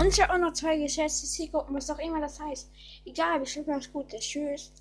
Und ich habe auch noch zwei geschätzte was auch immer das heißt. Egal, wir schlimm uns gut. Tschüss.